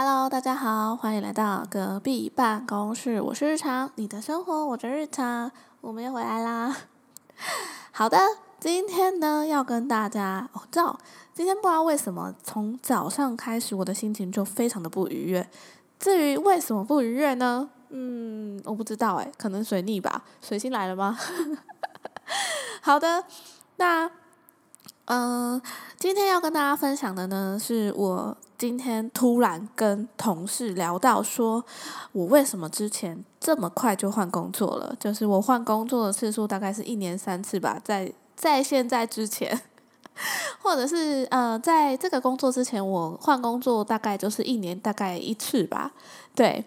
Hello，大家好，欢迎来到隔壁办公室。我是日常，你的生活我的日常，我们又回来啦。好的，今天呢要跟大家哦，知道今天不知道为什么从早上开始我的心情就非常的不愉悦。至于为什么不愉悦呢？嗯，我不知道哎，可能水逆吧？水星来了吗？好的，那嗯，今天要跟大家分享的呢，是我今天突然跟同事聊到，说我为什么之前这么快就换工作了？就是我换工作的次数大概是一年三次吧，在在现在之前，或者是呃，在这个工作之前，我换工作大概就是一年大概一次吧，对。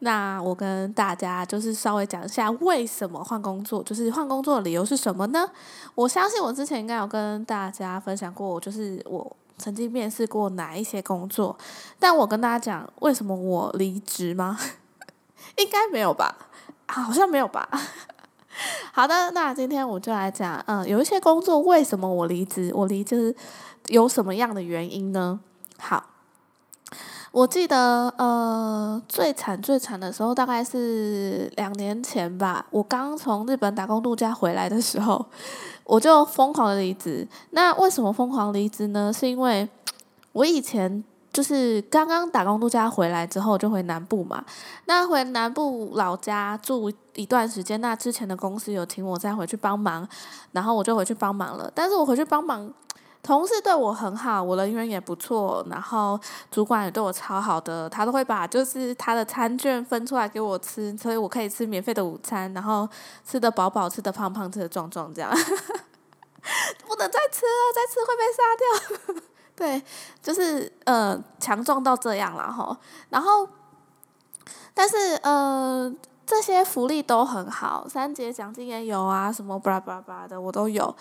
那我跟大家就是稍微讲一下为什么换工作，就是换工作的理由是什么呢？我相信我之前应该有跟大家分享过，我就是我曾经面试过哪一些工作，但我跟大家讲为什么我离职吗？应该没有吧？好像没有吧？好的，那今天我就来讲，嗯，有一些工作为什么我离职？我离职有什么样的原因呢？好。我记得，呃，最惨最惨的时候大概是两年前吧。我刚从日本打工度假回来的时候，我就疯狂的离职。那为什么疯狂离职呢？是因为我以前就是刚刚打工度假回来之后就回南部嘛。那回南部老家住一段时间，那之前的公司有请我再回去帮忙，然后我就回去帮忙了。但是我回去帮忙。同事对我很好，我人缘也不错，然后主管也对我超好的，他都会把就是他的餐券分出来给我吃，所以我可以吃免费的午餐，然后吃的饱饱，吃的胖胖，吃的壮壮，这样，不能再吃了，再吃会被杀掉。对，就是呃强壮到这样了哈，然后，但是呃这些福利都很好，三节奖金也有啊，什么巴拉巴拉巴拉的我都有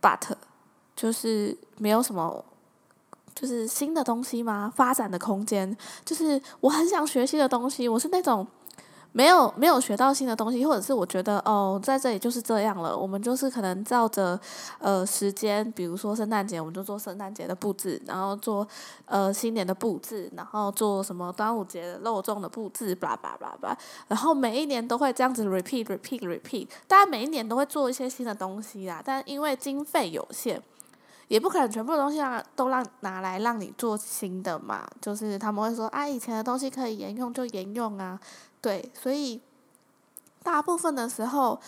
，but。就是没有什么，就是新的东西吗？发展的空间，就是我很想学新的东西。我是那种没有没有学到新的东西，或者是我觉得哦，在这里就是这样了。我们就是可能照着呃时间，比如说圣诞节，我们就做圣诞节的布置，然后做呃新年的布置，然后做什么端午节肉粽的布置，巴拉巴拉巴拉。然后每一年都会这样子 repeat repeat repeat，大家每一年都会做一些新的东西啦。但因为经费有限。也不可能全部的东西让都让拿来让你做新的嘛，就是他们会说啊，以前的东西可以沿用就沿用啊，对，所以大部分的时候，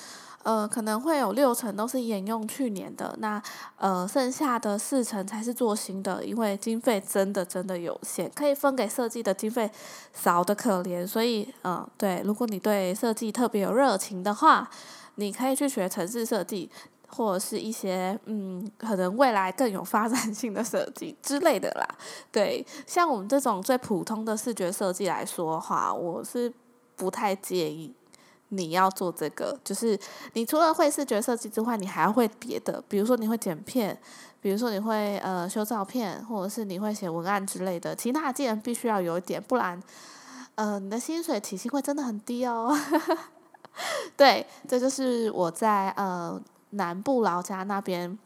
呃，可能会有六成都是沿用去年的，那呃，剩下的四成才是做新的，因为经费真的真的有限，可以分给设计的经费少的可怜，所以嗯，对，如果你对设计特别有热情的话，你可以去学城市设计。或者是一些嗯，可能未来更有发展性的设计之类的啦。对，像我们这种最普通的视觉设计来说的话，我是不太介意你要做这个。就是你除了会视觉设计之外，你还要会别的，比如说你会剪片，比如说你会呃修照片，或者是你会写文案之类的。其他技能必须要有一点，不然呃你的薪水体系会真的很低哦。对，这就是我在呃。南部老家那边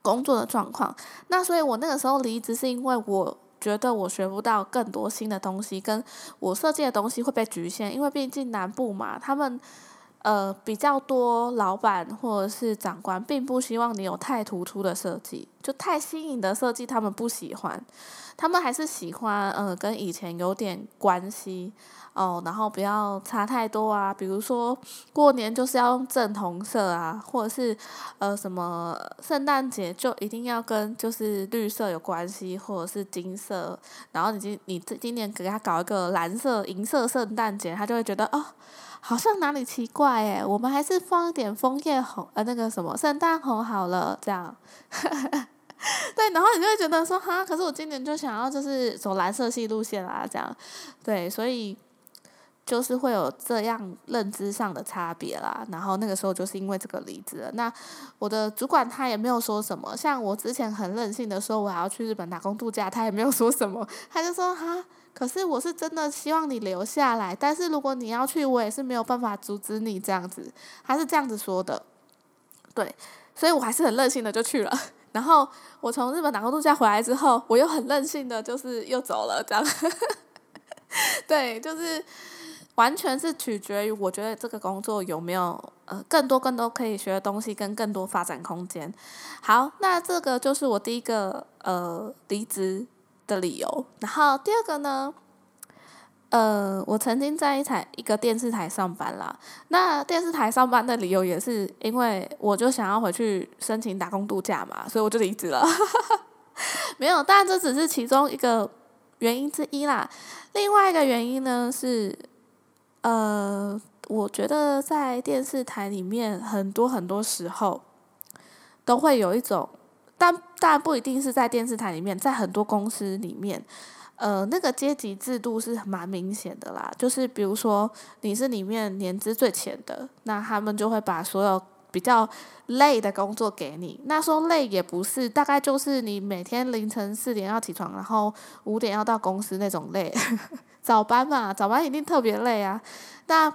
工作的状况，那所以我那个时候离职是因为我觉得我学不到更多新的东西，跟我设计的东西会被局限，因为毕竟南部嘛，他们呃比较多老板或者是长官并不希望你有太突出的设计，就太新颖的设计他们不喜欢，他们还是喜欢呃跟以前有点关系。哦，然后不要差太多啊，比如说过年就是要用正红色啊，或者是呃什么圣诞节就一定要跟就是绿色有关系，或者是金色，然后你今你这今年给他搞一个蓝色银色圣诞节，他就会觉得哦，好像哪里奇怪诶，我们还是放一点枫叶红呃那个什么圣诞红好了，这样，对，然后你就会觉得说哈，可是我今年就想要就是走蓝色系路线啦，这样，对，所以。就是会有这样认知上的差别啦，然后那个时候就是因为这个离职了。那我的主管他也没有说什么，像我之前很任性的说我还要去日本打工度假，他也没有说什么，他就说哈，可是我是真的希望你留下来，但是如果你要去，我也是没有办法阻止你这样子，他是这样子说的，对，所以我还是很任性的就去了。然后我从日本打工度假回来之后，我又很任性的就是又走了这样。对，就是完全是取决于我觉得这个工作有没有呃更多更多可以学的东西跟更多发展空间。好，那这个就是我第一个呃离职的理由。然后第二个呢？呃，我曾经在一台一个电视台上班啦。那电视台上班的理由也是因为我就想要回去申请打工度假嘛，所以我就离职了。没有，但这只是其中一个原因之一啦。另外一个原因呢是，呃，我觉得在电视台里面很多很多时候都会有一种，但但不一定是在电视台里面，在很多公司里面。呃，那个阶级制度是蛮明显的啦，就是比如说你是里面年资最浅的，那他们就会把所有比较累的工作给你。那说累也不是，大概就是你每天凌晨四点要起床，然后五点要到公司那种累，早班嘛，早班一定特别累啊。那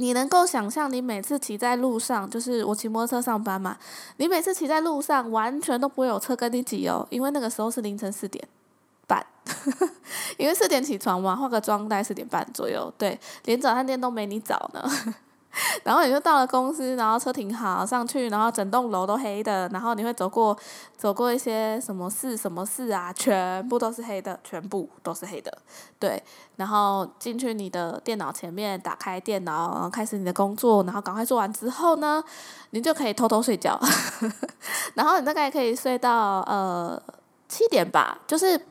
你能够想象，你每次骑在路上，就是我骑摩托车上班嘛，你每次骑在路上完全都不会有车跟你挤哦，因为那个时候是凌晨四点。半，因为四点起床嘛，化个妆大概四点半左右，对，连早餐店都没你早呢。然后你就到了公司，然后车停好上去，然后整栋楼都黑的，然后你会走过走过一些什么事什么事啊，全部都是黑的，全部都是黑的，对。然后进去你的电脑前面，打开电脑，然后开始你的工作，然后赶快做完之后呢，你就可以偷偷睡觉，然后你大概可以睡到呃七点吧，就是。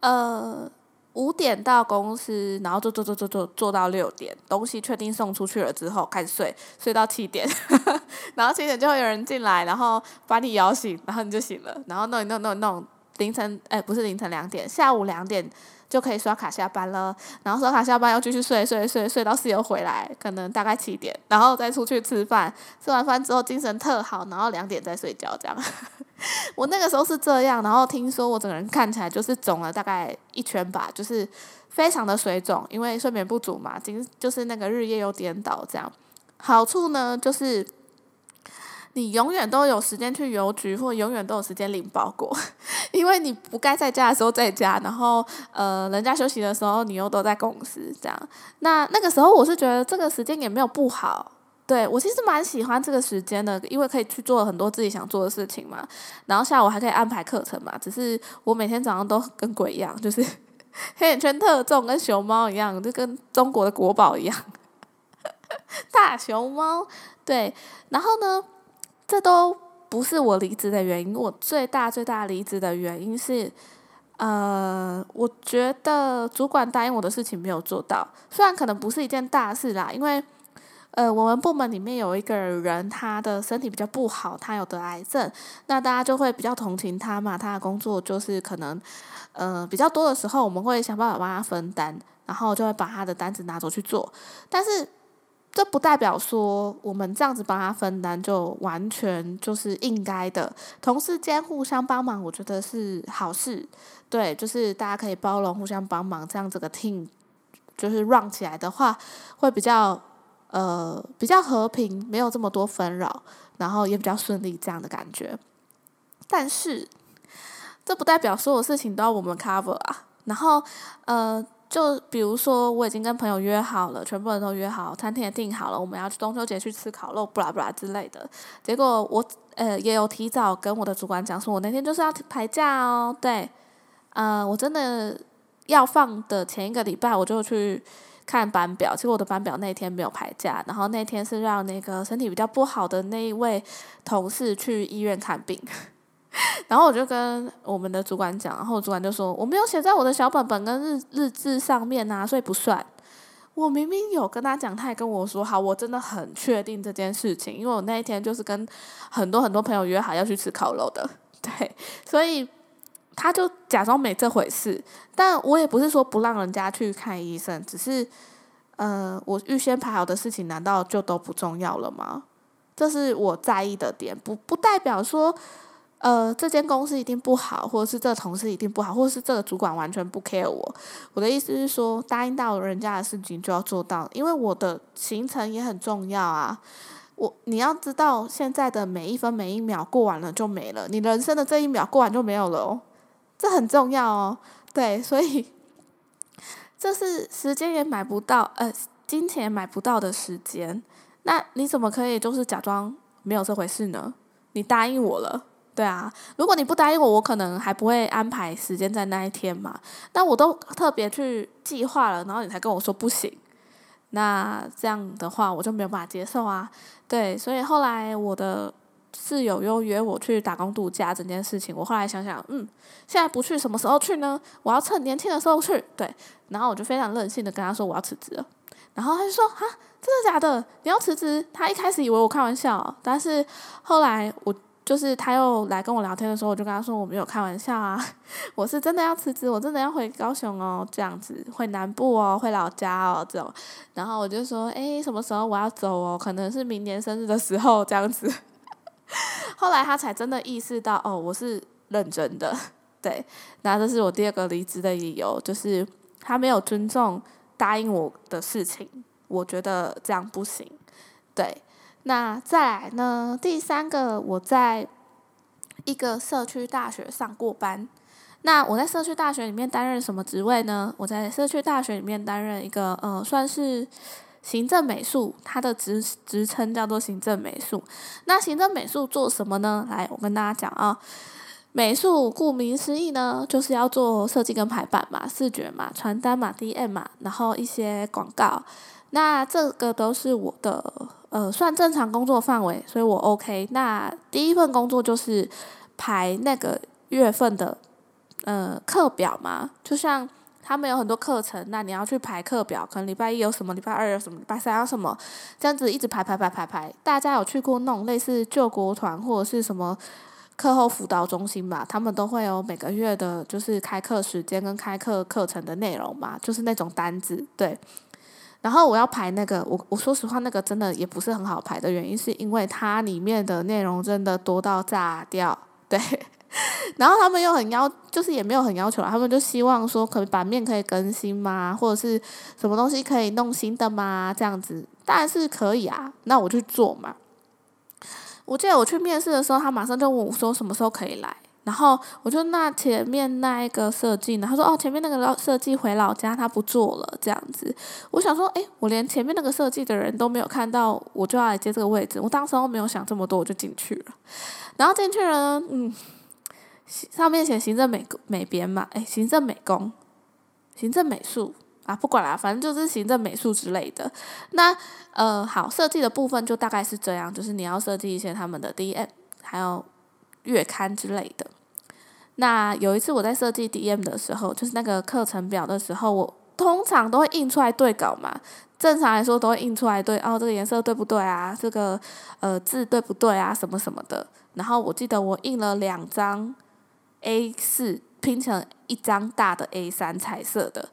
呃，五点到公司，然后做做做做做做到六点，东西确定送出去了之后开始睡，睡到七点，然后七点就会有人进来，然后把你摇醒，然后你就醒了，然后弄一弄弄弄，凌晨哎不是凌晨两点，下午两点。就可以刷卡下班了，然后刷卡下班要继续睡睡睡睡到室友回来，可能大概七点，然后再出去吃饭，吃完饭之后精神特好，然后两点再睡觉这样。我那个时候是这样，然后听说我整个人看起来就是肿了大概一圈吧，就是非常的水肿，因为睡眠不足嘛，今就是那个日夜又颠倒这样。好处呢就是。你永远都有时间去邮局，或永远都有时间领包裹，因为你不该在家的时候在家，然后呃，人家休息的时候你又都在公司这样。那那个时候我是觉得这个时间也没有不好，对我其实蛮喜欢这个时间的，因为可以去做很多自己想做的事情嘛。然后下午还可以安排课程嘛，只是我每天早上都跟鬼一样，就是 黑眼圈特重，跟熊猫一样，就跟中国的国宝一样，大熊猫。对，然后呢？这都不是我离职的原因。我最大最大离职的原因是，呃，我觉得主管答应我的事情没有做到。虽然可能不是一件大事啦，因为，呃，我们部门里面有一个人，他的身体比较不好，他有得癌症，那大家就会比较同情他嘛。他的工作就是可能，呃，比较多的时候，我们会想办法帮他分担，然后就会把他的单子拿走去做，但是。这不代表说我们这样子帮他分担就完全就是应该的，同事间互相帮忙，我觉得是好事。对，就是大家可以包容、互相帮忙，这样这个 team 就是 run 起来的话，会比较呃比较和平，没有这么多纷扰，然后也比较顺利这样的感觉。但是这不代表所有事情都要我们 cover 啊。然后呃。就比如说，我已经跟朋友约好了，全部人都约好，餐厅也订好了，我们要去中秋节去吃烤肉，布拉布拉之类的。结果我呃也有提早跟我的主管讲说，我那天就是要排假哦。对，呃，我真的要放的前一个礼拜，我就去看班表，结果我的班表那天没有排假，然后那天是让那个身体比较不好的那一位同事去医院看病。然后我就跟我们的主管讲，然后主管就说我没有写在我的小本本跟日日志上面呐，所以不算。我明明有跟他讲，他也跟我说好，我真的很确定这件事情，因为我那一天就是跟很多很多朋友约好要去吃烤肉的，对，所以他就假装没这回事。但我也不是说不让人家去看医生，只是呃，我预先排好的事情难道就都不重要了吗？这是我在意的点，不不代表说。呃，这间公司一定不好，或者是这个同事一定不好，或者是这个主管完全不 care 我。我的意思是说，答应到人家的事情就要做到，因为我的行程也很重要啊。我你要知道，现在的每一分每一秒过完了就没了，你人生的这一秒过完就没有了哦，这很重要哦。对，所以这是时间也买不到，呃，金钱也买不到的时间。那你怎么可以就是假装没有这回事呢？你答应我了，对啊。如果你不答应我，我可能还不会安排时间在那一天嘛。那我都特别去计划了，然后你才跟我说不行。那这样的话，我就没有办法接受啊。对，所以后来我的室友又约我去打工度假，整件事情，我后来想想，嗯，现在不去，什么时候去呢？我要趁年轻的时候去。对，然后我就非常任性的跟他说我要辞职了。然后他就说啊，真的假的？你要辞职？他一开始以为我开玩笑，但是后来我就是他又来跟我聊天的时候，我就跟他说我没有开玩笑啊，我是真的要辞职，我真的要回高雄哦，这样子回南部哦，回老家哦这种。然后我就说，诶，什么时候我要走哦？可能是明年生日的时候这样子。后来他才真的意识到，哦，我是认真的。对，那这是我第二个离职的理由，就是他没有尊重。答应我的事情，我觉得这样不行。对，那再来呢？第三个，我在一个社区大学上过班。那我在社区大学里面担任什么职位呢？我在社区大学里面担任一个呃，算是行政美术，它的职职称叫做行政美术。那行政美术做什么呢？来，我跟大家讲啊。美术顾名思义呢，就是要做设计跟排版嘛，视觉嘛，传单嘛，DM 嘛，然后一些广告。那这个都是我的呃算正常工作范围，所以我 OK。那第一份工作就是排那个月份的呃课表嘛，就像他们有很多课程，那你要去排课表，可能礼拜一有什么，礼拜二有什么，礼拜三有什么，这样子一直排排排排排。大家有去过那种类似救国团或者是什么？课后辅导中心吧，他们都会有每个月的，就是开课时间跟开课课程的内容嘛，就是那种单子，对。然后我要排那个，我我说实话，那个真的也不是很好排的原因，是因为它里面的内容真的多到炸掉，对。然后他们又很要，就是也没有很要求他们就希望说，可版面可以更新吗，或者是什么东西可以弄新的吗？这样子当然是可以啊，那我去做嘛。我记得我去面试的时候，他马上就问我说什么时候可以来，然后我就那前面那一个设计呢，他说哦前面那个老设计回老家他不做了这样子，我想说哎我连前面那个设计的人都没有看到，我就要来接这个位置，我当时候没有想这么多，我就进去了，然后进去了，嗯，上面写行政美美编嘛，哎行政美工，行政美术。啊，不管啦，反正就是行政美术之类的。那呃，好，设计的部分就大概是这样，就是你要设计一些他们的 DM，还有月刊之类的。那有一次我在设计 DM 的时候，就是那个课程表的时候，我通常都会印出来对稿嘛。正常来说都会印出来对，哦，这个颜色对不对啊？这个呃字对不对啊？什么什么的。然后我记得我印了两张 A 四拼成一张大的 A 三彩色的。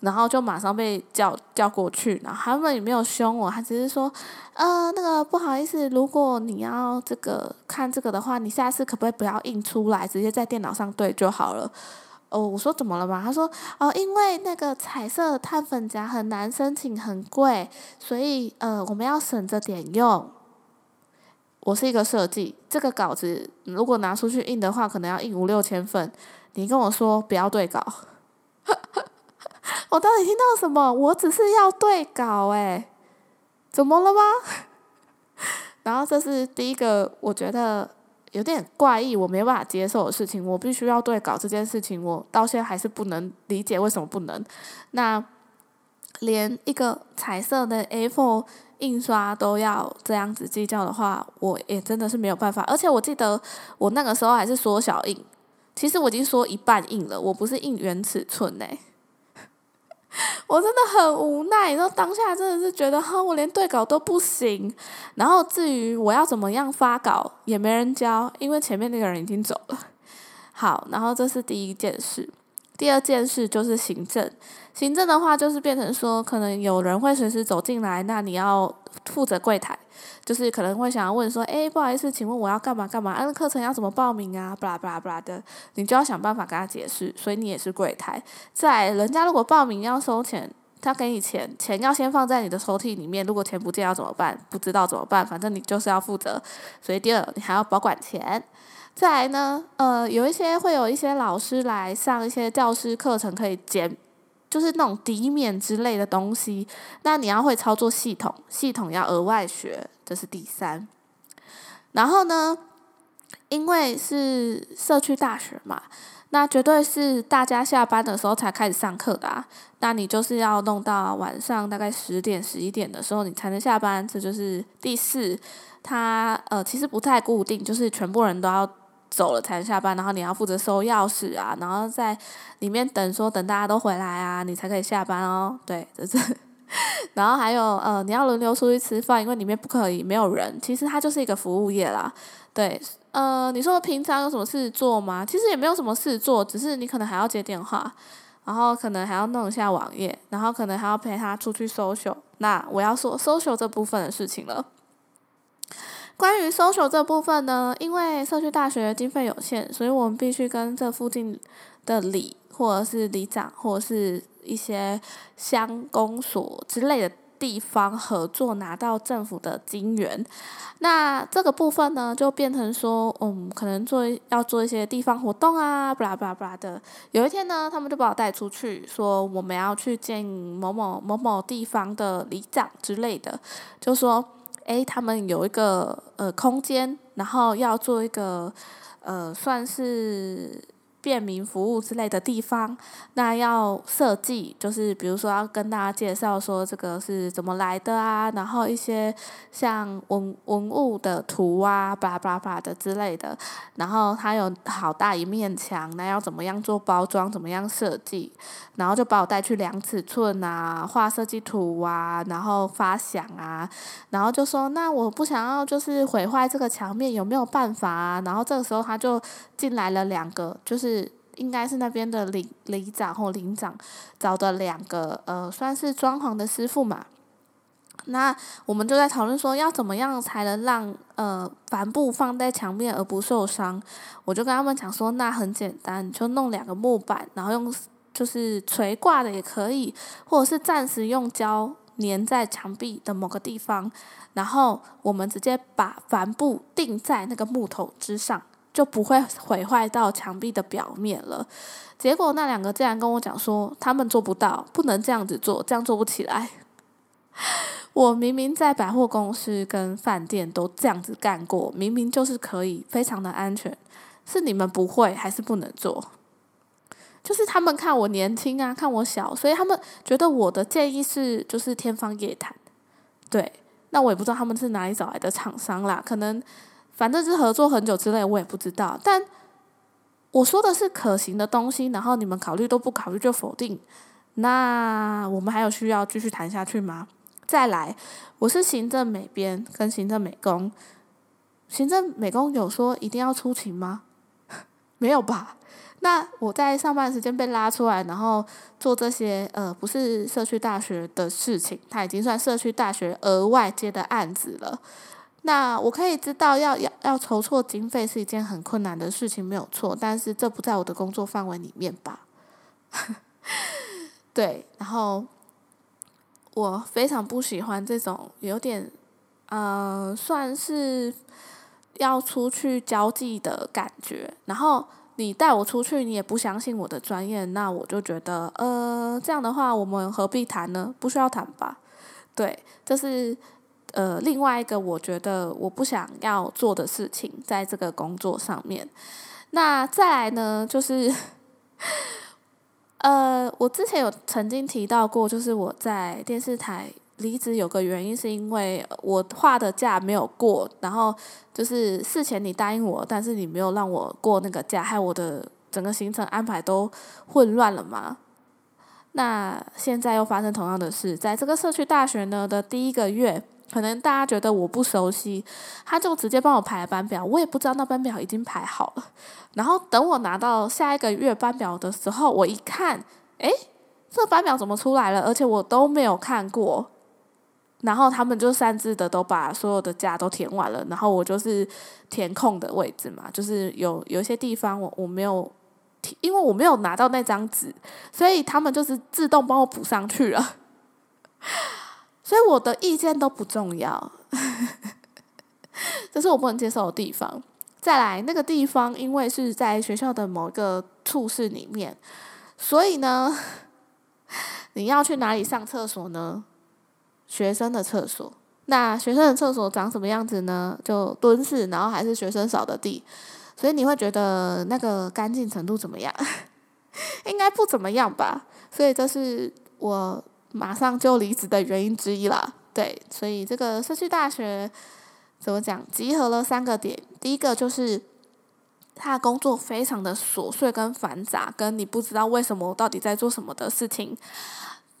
然后就马上被叫叫过去，然后他们也没有凶我，他只是说，呃，那个不好意思，如果你要这个看这个的话，你下次可不可以不要印出来，直接在电脑上对就好了。哦，我说怎么了嘛？他说，哦，因为那个彩色碳粉夹很难申请，很贵，所以呃，我们要省着点用。我是一个设计，这个稿子如果拿出去印的话，可能要印五六千份。你跟我说不要对稿。我到底听到什么？我只是要对稿诶，怎么了吗？然后这是第一个，我觉得有点怪异，我没办法接受的事情。我必须要对稿这件事情，我到现在还是不能理解为什么不能。那连一个彩色的 A4 印刷都要这样子计较的话，我也真的是没有办法。而且我记得我那个时候还是缩小印，其实我已经缩一半印了，我不是印原尺寸诶。我真的很无奈，然后当下真的是觉得哈，我连对稿都不行。然后至于我要怎么样发稿，也没人教，因为前面那个人已经走了。好，然后这是第一件事，第二件事就是行政。行政的话就是变成说，可能有人会随时走进来，那你要负责柜台。就是可能会想要问说，哎，不好意思，请问我要干嘛干嘛？啊，课程要怎么报名啊？巴拉巴拉巴拉的，你就要想办法跟他解释。所以你也是柜台，在人家如果报名要收钱，他给你钱，钱要先放在你的抽屉里面。如果钱不见要怎么办？不知道怎么办？反正你就是要负责。所以第二，你还要保管钱。再来呢，呃，有一些会有一些老师来上一些教师课程，可以减就是那种抵免之类的东西。那你要会操作系统，系统要额外学，这是第三。然后呢，因为是社区大学嘛。那绝对是大家下班的时候才开始上课的啊！那你就是要弄到晚上大概十点、十一点的时候，你才能下班。这就是第四，它呃其实不太固定，就是全部人都要走了才下班，然后你要负责收钥匙啊，然后在里面等，说等大家都回来啊，你才可以下班哦。对，这是。然后还有呃，你要轮流出去吃饭，因为里面不可以没有人。其实它就是一个服务业啦，对。呃，你说平常有什么事做吗？其实也没有什么事做，只是你可能还要接电话，然后可能还要弄一下网页，然后可能还要陪他出去 social。那我要说 social 这部分的事情了。关于 social 这部分呢，因为社区大学经费有限，所以我们必须跟这附近的里或者是里长或者是一些乡公所之类的。地方合作拿到政府的金源，那这个部分呢，就变成说，嗯，可能做要做一些地方活动啊，巴拉巴拉巴拉的。有一天呢，他们就把我带出去，说我们要去见某某某某地方的里长之类的，就说，诶，他们有一个呃空间，然后要做一个呃算是。便民服务之类的地方，那要设计，就是比如说要跟大家介绍说这个是怎么来的啊，然后一些像文文物的图啊，巴拉巴拉巴的之类的，然后它有好大一面墙，那要怎么样做包装，怎么样设计，然后就把我带去量尺寸啊，画设计图啊，然后发想啊，然后就说那我不想要就是毁坏这个墙面，有没有办法啊？然后这个时候他就进来了两个，就是。应该是那边的领里长或领长找的两个呃，算是装潢的师傅嘛。那我们就在讨论说，要怎么样才能让呃帆布放在墙面而不受伤？我就跟他们讲说，那很简单，就弄两个木板，然后用就是垂挂的也可以，或者是暂时用胶粘在墙壁的某个地方，然后我们直接把帆布钉在那个木头之上。就不会毁坏到墙壁的表面了。结果那两个竟然跟我讲说，他们做不到，不能这样子做，这样做不起来。我明明在百货公司跟饭店都这样子干过，明明就是可以，非常的安全，是你们不会还是不能做？就是他们看我年轻啊，看我小，所以他们觉得我的建议是就是天方夜谭。对，那我也不知道他们是哪里找来的厂商啦，可能。反正是合作很久之类，我也不知道。但我说的是可行的东西，然后你们考虑都不考虑就否定，那我们还有需要继续谈下去吗？再来，我是行政美编跟行政美工，行政美工有说一定要出勤吗？没有吧？那我在上班时间被拉出来，然后做这些呃不是社区大学的事情，他已经算社区大学额外接的案子了。那我可以知道，要要要筹措经费是一件很困难的事情，没有错。但是这不在我的工作范围里面吧？对，然后我非常不喜欢这种有点，呃，算是要出去交际的感觉。然后你带我出去，你也不相信我的专业，那我就觉得，呃，这样的话，我们何必谈呢？不需要谈吧？对，这是。呃，另外一个我觉得我不想要做的事情，在这个工作上面。那再来呢，就是呃，我之前有曾经提到过，就是我在电视台离职有个原因，是因为我画的假没有过，然后就是事前你答应我，但是你没有让我过那个假，害我的整个行程安排都混乱了嘛。那现在又发生同样的事，在这个社区大学呢的第一个月。可能大家觉得我不熟悉，他就直接帮我排班表，我也不知道那班表已经排好了。然后等我拿到下一个月班表的时候，我一看，诶，这班表怎么出来了？而且我都没有看过。然后他们就擅自的都把所有的假都填完了，然后我就是填空的位置嘛，就是有有一些地方我我没有，因为我没有拿到那张纸，所以他们就是自动帮我补上去了。所以我的意见都不重要，这是我不能接受的地方。再来，那个地方因为是在学校的某一个处室里面，所以呢，你要去哪里上厕所呢？学生的厕所。那学生的厕所长什么样子呢？就蹲式，然后还是学生扫的地，所以你会觉得那个干净程度怎么样？应该不怎么样吧。所以这是我马上就离职的原因之一啦。对，所以这个社区大学怎么讲？集合了三个点。第一个就是他的工作非常的琐碎跟繁杂，跟你不知道为什么我到底在做什么的事情。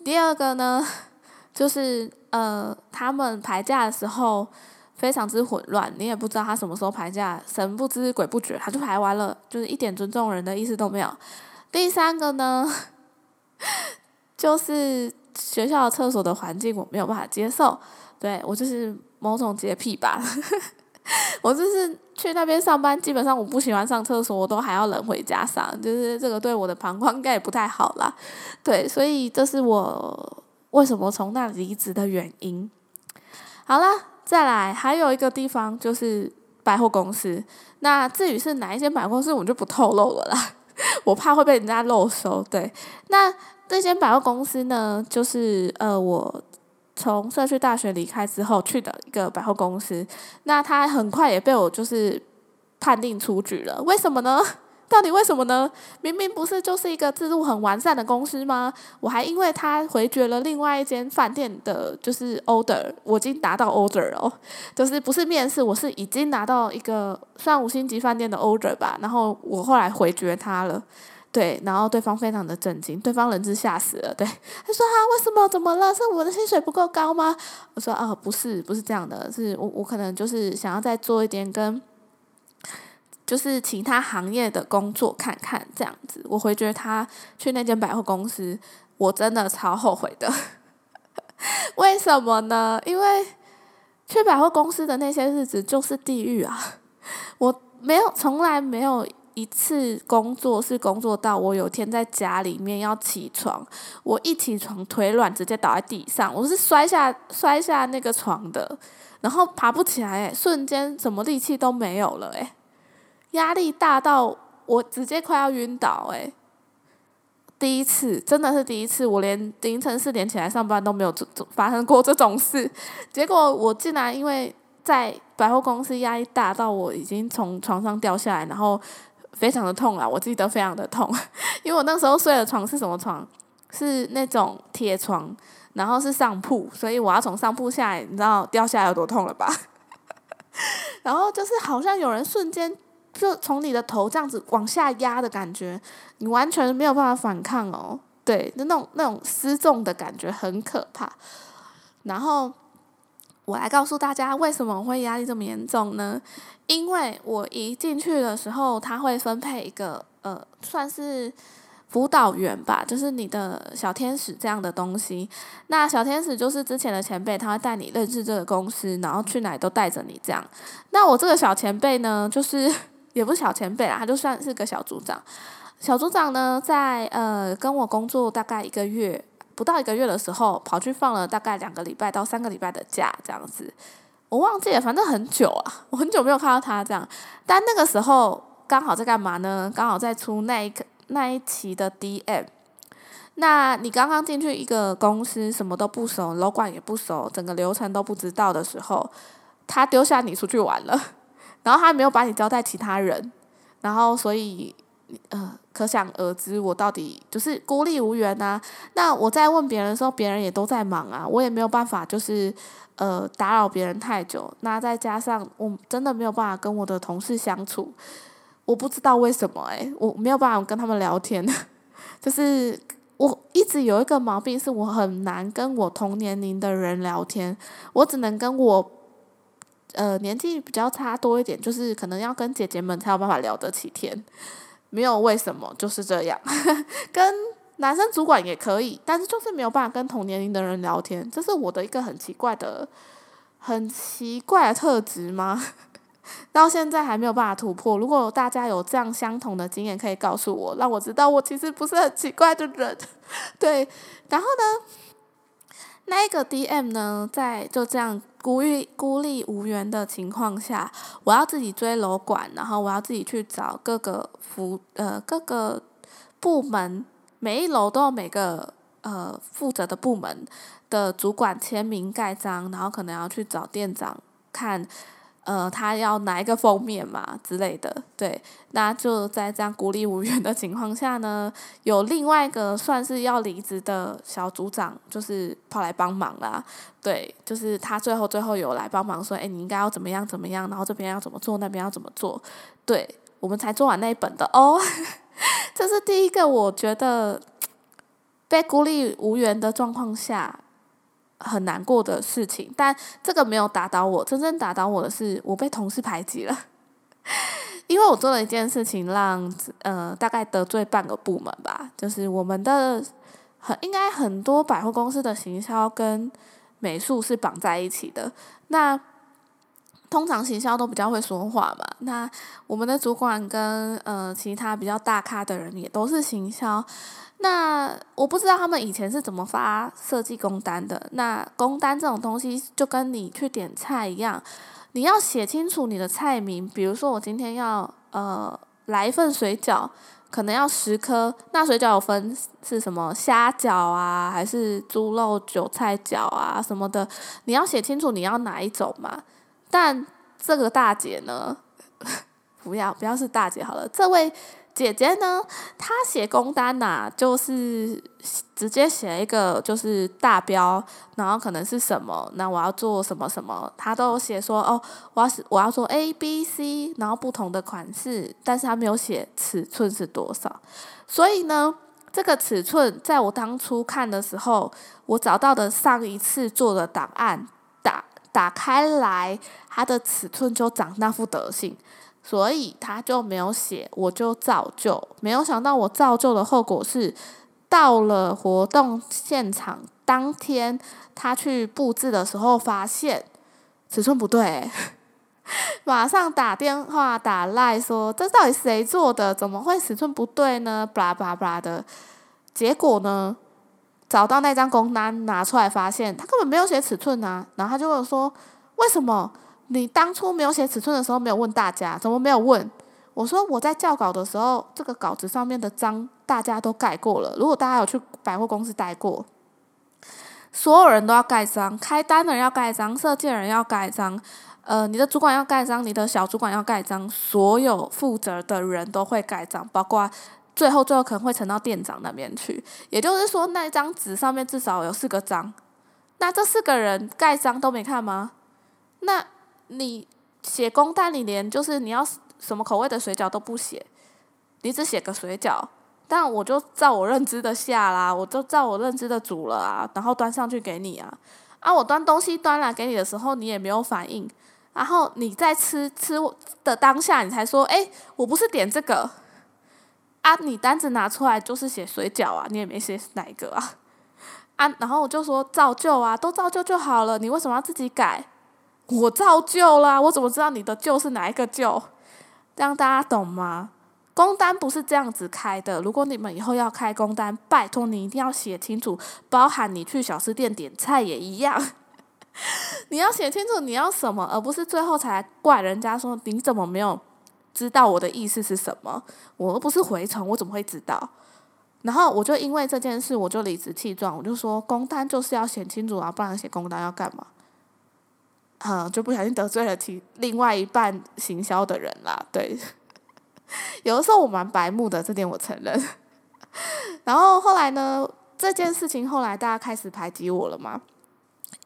第二个呢，就是呃，他们排假的时候非常之混乱，你也不知道他什么时候排假，神不知鬼不觉他就排完了，就是一点尊重人的意思都没有。第三个呢，就是学校厕所的环境我没有办法接受，对我就是某种洁癖吧。我就是去那边上班，基本上我不喜欢上厕所，我都还要人回家上，就是这个对我的膀胱应该也不太好啦。对，所以这是我为什么从那离职的原因。好了，再来还有一个地方就是百货公司。那至于是哪一间百货公司，我就不透露了啦。我怕会被人家漏收。对，那这间百货公司呢，就是呃，我从社区大学离开之后去的一个百货公司。那他很快也被我就是判定出局了。为什么呢？到底为什么呢？明明不是就是一个制度很完善的公司吗？我还因为他回绝了另外一间饭店的，就是 order，我已经达到 order 了，就是不是面试，我是已经拿到一个算五星级饭店的 order 吧。然后我后来回绝他了，对，然后对方非常的震惊，对方人质吓死了，对，他说啊，为什么？怎么了？是我的薪水不够高吗？我说啊，不是，不是这样的，是我我可能就是想要再做一点跟。就是其他行业的工作看看这样子，我回绝他去那间百货公司，我真的超后悔的。为什么呢？因为去百货公司的那些日子就是地狱啊！我没有从来没有一次工作是工作到我有天在家里面要起床，我一起床腿软直接倒在地上，我是摔下摔下那个床的，然后爬不起来，瞬间什么力气都没有了，诶。压力大到我直接快要晕倒诶，第一次真的是第一次，我连凌晨四点起来上班都没有发生过这种事。结果我竟然因为在百货公司压力大到我已经从床上掉下来，然后非常的痛啊！我记得非常的痛，因为我那时候睡的床是什么床？是那种铁床，然后是上铺，所以我要从上铺下来，你知道掉下来有多痛了吧？然后就是好像有人瞬间。就从你的头这样子往下压的感觉，你完全没有办法反抗哦。对，那种那种失重的感觉很可怕。然后我来告诉大家，为什么会压力这么严重呢？因为我一进去的时候，他会分配一个呃，算是辅导员吧，就是你的小天使这样的东西。那小天使就是之前的前辈，他会带你认识这个公司，然后去哪里都带着你这样。那我这个小前辈呢，就是。也不是小前辈啊，他就算是个小组长。小组长呢，在呃跟我工作大概一个月不到一个月的时候，跑去放了大概两个礼拜到三个礼拜的假，这样子。我忘记了，反正很久啊，我很久没有看到他这样。但那个时候刚好在干嘛呢？刚好在出那一那一期的 DM。那你刚刚进去一个公司，什么都不熟，楼管也不熟，整个流程都不知道的时候，他丢下你出去玩了。然后他没有把你交代其他人，然后所以呃，可想而知我到底就是孤立无援呐。那我在问别人的时候，别人也都在忙啊，我也没有办法就是呃打扰别人太久。那再加上我真的没有办法跟我的同事相处，我不知道为什么诶，我没有办法跟他们聊天。就是我一直有一个毛病，是我很难跟我同年龄的人聊天，我只能跟我。呃，年纪比较差多一点，就是可能要跟姐姐们才有办法聊得起天，没有为什么就是这样。跟男生主管也可以，但是就是没有办法跟同年龄的人聊天，这是我的一个很奇怪的、很奇怪的特质吗？到现在还没有办法突破。如果大家有这样相同的经验，可以告诉我，让我知道我其实不是很奇怪的人。对，然后呢，那一个 DM 呢，在就这样。孤立孤立无援的情况下，我要自己追楼管，然后我要自己去找各个服呃各个部门，每一楼都有每个呃负责的部门的主管签名盖章，然后可能要去找店长看。呃，他要哪一个封面嘛之类的，对，那就在这样孤立无援的情况下呢，有另外一个算是要离职的小组长，就是跑来帮忙啦，对，就是他最后最后有来帮忙说，哎，你应该要怎么样怎么样，然后这边要怎么做，那边要怎么做，对，我们才做完那一本的哦，这是第一个，我觉得被孤立无援的状况下。很难过的事情，但这个没有打倒我。真正打倒我的是，我被同事排挤了，因为我做了一件事情，让呃大概得罪半个部门吧。就是我们的很应该很多百货公司的行销跟美术是绑在一起的。那通常行销都比较会说话嘛。那我们的主管跟呃其他比较大咖的人也都是行销。那我不知道他们以前是怎么发设计工单的。那工单这种东西就跟你去点菜一样，你要写清楚你的菜名。比如说我今天要呃来一份水饺，可能要十颗。那水饺有分是什么虾饺啊，还是猪肉韭菜饺啊什么的？你要写清楚你要哪一种嘛。但这个大姐呢，不要不要是大姐好了，这位。姐姐呢？她写工单呐，就是直接写一个就是大标，然后可能是什么，那我要做什么什么，她都写说哦，我要是我要做 A B C，然后不同的款式，但是她没有写尺寸是多少。所以呢，这个尺寸在我当初看的时候，我找到的上一次做的档案打打开来，它的尺寸就长那副德性。所以他就没有写，我就照旧。没有想到我照旧的后果是，到了活动现场当天，他去布置的时候发现尺寸不对，马上打电话打赖说：“这到底谁做的？怎么会尺寸不对呢？”巴拉巴拉的。结果呢，找到那张工单拿出来，发现他根本没有写尺寸啊。然后他就问我说：“为什么？”你当初没有写尺寸的时候，没有问大家，怎么没有问？我说我在校稿的时候，这个稿子上面的章大家都盖过了。如果大家有去百货公司待过，所有人都要盖章，开单的人要盖章，设计人要盖章，呃，你的主管要盖章，你的小主管要盖章，所有负责的人都会盖章，包括最后最后可能会呈到店长那边去。也就是说，那一张纸上面至少有四个章，那这四个人盖章都没看吗？那？你写公单，你连就是你要什么口味的水饺都不写，你只写个水饺，但我就照我认知的下啦，我就照我认知的煮了啊，然后端上去给你啊，啊，我端东西端来给你的时候，你也没有反应，然后你在吃吃的当下，你才说，哎，我不是点这个，啊，你单子拿出来就是写水饺啊，你也没写哪一个啊，啊，然后我就说照旧啊，都照旧就好了，你为什么要自己改？我照旧啦，我怎么知道你的旧是哪一个旧？让大家懂吗？工单不是这样子开的。如果你们以后要开工单，拜托你一定要写清楚，包含你去小吃店点菜也一样。你要写清楚你要什么，而不是最后才怪人家说你怎么没有知道我的意思是什么？我又不是蛔虫，我怎么会知道？然后我就因为这件事，我就理直气壮，我就说工单就是要写清楚啊，不然写工单要干嘛？嗯，就不小心得罪了其另外一半行销的人啦。对，有的时候我蛮白目的，这点我承认。然后后来呢，这件事情后来大家开始排挤我了嘛？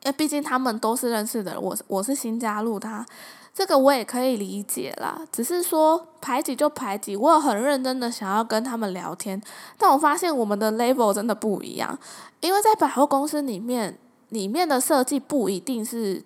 因为毕竟他们都是认识的，我我是新加入他，这个我也可以理解啦。只是说排挤就排挤，我有很认真的想要跟他们聊天，但我发现我们的 level 真的不一样，因为在百货公司里面，里面的设计不一定是。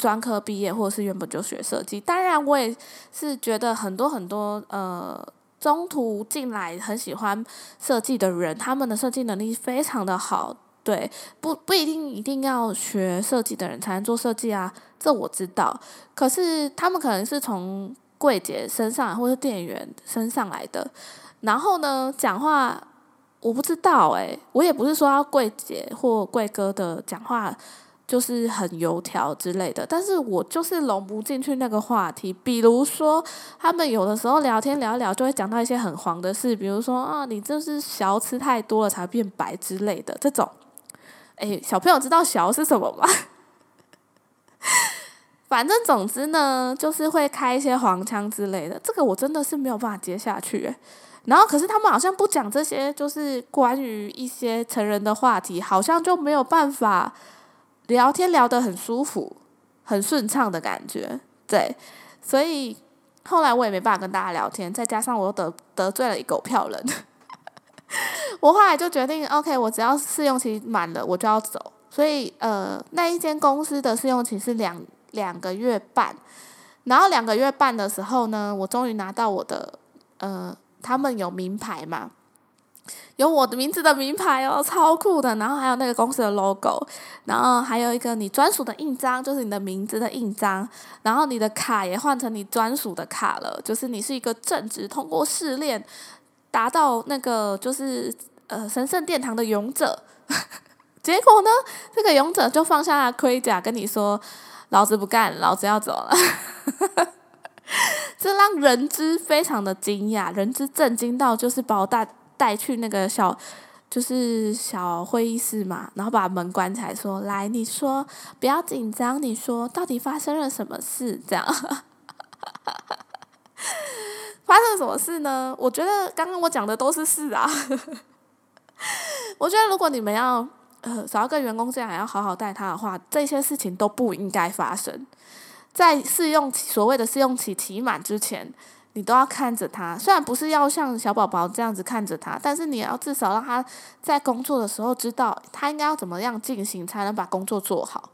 专科毕业或者是原本就学设计，当然我也是觉得很多很多呃中途进来很喜欢设计的人，他们的设计能力非常的好。对，不不一定一定要学设计的人才能做设计啊，这我知道。可是他们可能是从柜姐身上或是店员身上来的，然后呢讲话我不知道诶，我也不是说要柜姐或柜哥的讲话。就是很油条之类的，但是我就是融不进去那个话题。比如说，他们有的时候聊天聊一聊，就会讲到一些很黄的事，比如说啊，你这是小吃太多了才变白之类的这种。哎，小朋友知道“小”是什么吗？反正总之呢，就是会开一些黄腔之类的，这个我真的是没有办法接下去。然后，可是他们好像不讲这些，就是关于一些成人的话题，好像就没有办法聊天聊得很舒服、很顺畅的感觉。对，所以后来我也没办法跟大家聊天，再加上我又得得罪了一狗票人，我后来就决定，OK，我只要试用期满了，我就要走。所以，呃，那一间公司的试用期是两。两个月半，然后两个月半的时候呢，我终于拿到我的，呃，他们有名牌嘛，有我的名字的名牌哦，超酷的。然后还有那个公司的 logo，然后还有一个你专属的印章，就是你的名字的印章。然后你的卡也换成你专属的卡了，就是你是一个正直，通过试炼达到那个就是呃神圣殿堂的勇者。结果呢，这个勇者就放下了盔甲，跟你说。老子不干，老子要走了。这让人之非常的惊讶，人之震惊到就是把我带带去那个小，就是小会议室嘛，然后把门关起来，说：“来，你说不要紧张，你说到底发生了什么事？这样，发生什么事呢？我觉得刚刚我讲的都是事啊。我觉得如果你们要。呃，找一个员工这样要好好带他的话，这些事情都不应该发生。在试用期所谓的试用期期满之前，你都要看着他。虽然不是要像小宝宝这样子看着他，但是你要至少让他在工作的时候知道他应该要怎么样进行，才能把工作做好，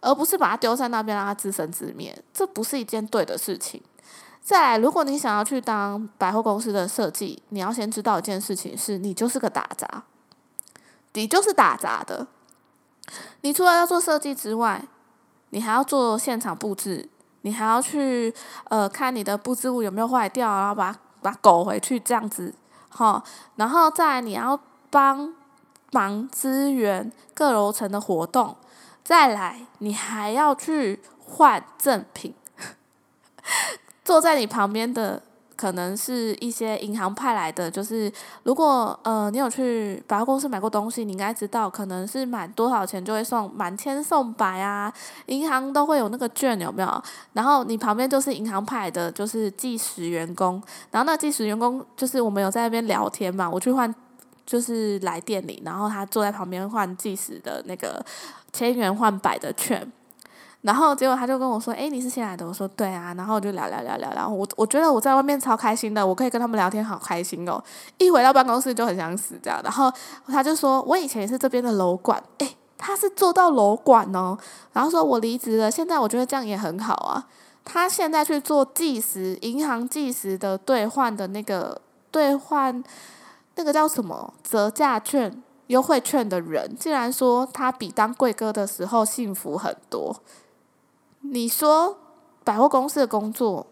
而不是把他丢在那边让他自生自灭。这不是一件对的事情。再来，如果你想要去当百货公司的设计，你要先知道一件事情，是你就是个打杂。你就是打杂的，你除了要做设计之外，你还要做现场布置，你还要去呃看你的布置物有没有坏掉，然后把把狗回去这样子，哈，然后再你要帮忙支援各楼层的活动，再来你还要去换赠品，坐在你旁边的。可能是一些银行派来的，就是如果呃你有去百货公司买过东西，你应该知道，可能是满多少钱就会送满千送百啊，银行都会有那个券有没有？然后你旁边就是银行派的，就是计时员工，然后那计时员工就是我们有在那边聊天嘛，我去换就是来店里，然后他坐在旁边换计时的那个千元换百的券。然后结果他就跟我说：“哎，你是新来的？”我说：“对啊。”然后我就聊聊聊聊聊。我我觉得我在外面超开心的，我可以跟他们聊天，好开心哦！一回到办公室就很想死这样。然后他就说：“我以前也是这边的楼管，哎，他是做到楼管哦。”然后说：“我离职了，现在我觉得这样也很好啊。”他现在去做计时银行计时的兑换的那个兑换那个叫什么折价券、优惠券的人，竟然说他比当贵哥的时候幸福很多。你说百货公司的工作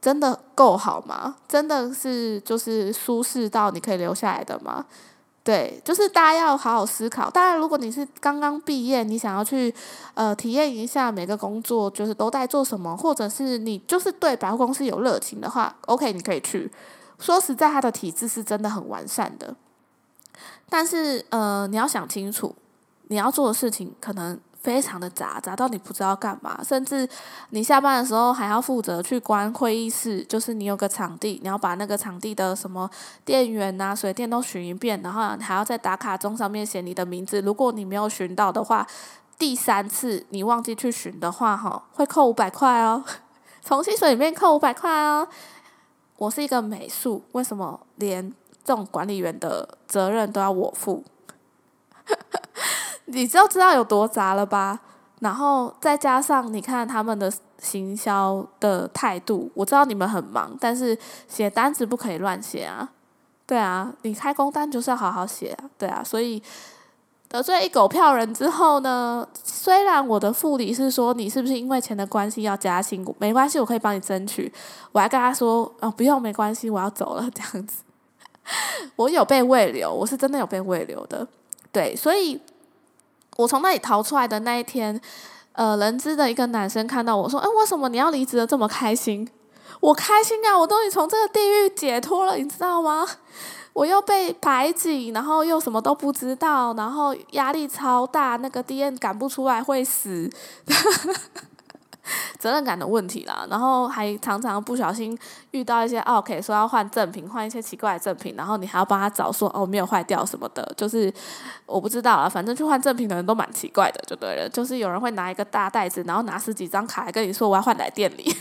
真的够好吗？真的是就是舒适到你可以留下来的吗？对，就是大家要好好思考。当然，如果你是刚刚毕业，你想要去呃体验一下每个工作就是都在做什么，或者是你就是对百货公司有热情的话，OK，你可以去。说实在，它的体制是真的很完善的，但是呃，你要想清楚，你要做的事情可能。非常的杂，杂到你不知道干嘛，甚至你下班的时候还要负责去关会议室，就是你有个场地，你要把那个场地的什么电源呐、水电都巡一遍，然后还要在打卡钟上面写你的名字。如果你没有巡到的话，第三次你忘记去巡的话，哈，会扣五百块哦，从薪水里面扣五百块哦。我是一个美术，为什么连这种管理员的责任都要我负？你就知道有多杂了吧？然后再加上你看他们的行销的态度，我知道你们很忙，但是写单子不可以乱写啊。对啊，你开工单就是要好好写啊。对啊，所以得罪一狗票人之后呢，虽然我的副理是说你是不是因为钱的关系要加薪，没关系，我可以帮你争取。我还跟他说哦，不用，没关系，我要走了 这样子。我有被未留，我是真的有被未留的。对，所以。我从那里逃出来的那一天，呃，人资的一个男生看到我说：“哎，为什么你要离职的这么开心？”我开心啊！我都已从这个地狱解脱了，你知道吗？我又被排挤，然后又什么都不知道，然后压力超大，那个 D N 赶不出来会死，责任感的问题啦。然后还常常不小心遇到一些 OK 说要换赠品，换一些奇怪的赠品，然后你还要帮他找说哦没有坏掉什么的，就是我不知道啊，反正去换赠品的人都蛮奇怪的，就对了。就是有人会拿一个大袋子，然后拿十几张卡来跟你说我要换来店里。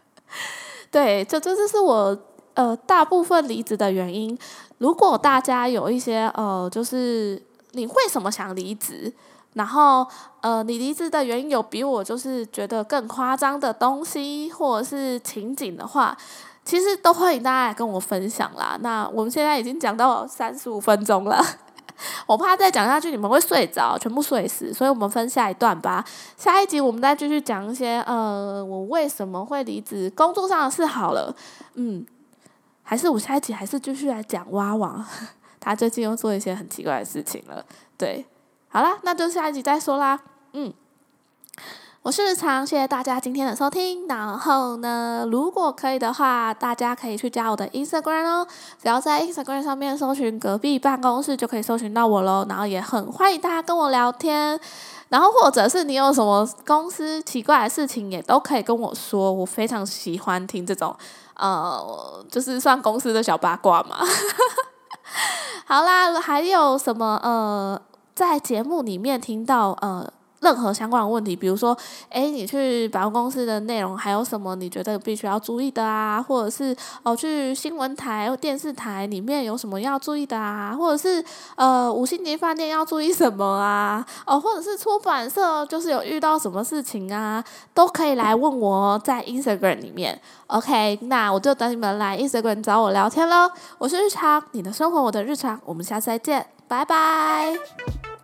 对，这这就是我呃大部分离职的原因。如果大家有一些呃，就是你为什么想离职，然后呃你离职的原因有比我就是觉得更夸张的东西或者是情景的话，其实都欢迎大家来跟我分享啦。那我们现在已经讲到三十五分钟了。我怕再讲下去你们会睡着，全部睡死，所以我们分下一段吧。下一集我们再继续讲一些呃，我为什么会离职，工作上的事好了。嗯，还是我下一集还是继续来讲蛙王，他最近又做一些很奇怪的事情了。对，好啦，那就下一集再说啦。嗯。我是日常，谢谢大家今天的收听。然后呢，如果可以的话，大家可以去加我的 Instagram 哦。只要在 Instagram 上面搜寻“隔壁办公室”，就可以搜寻到我喽。然后也很欢迎大家跟我聊天。然后或者是你有什么公司奇怪的事情，也都可以跟我说。我非常喜欢听这种，呃，就是算公司的小八卦嘛。好啦，还有什么呃，在节目里面听到呃。任何相关的问题，比如说，哎，你去百货公司的内容还有什么你觉得必须要注意的啊？或者是哦，去新闻台、电视台里面有什么要注意的啊？或者是呃，五星级饭店要注意什么啊？哦，或者是出版社就是有遇到什么事情啊，都可以来问我，在 Instagram 里面。OK，那我就等你们来 Instagram 找我聊天喽。我是日常，你的生活我的日常，我们下次再见，拜拜。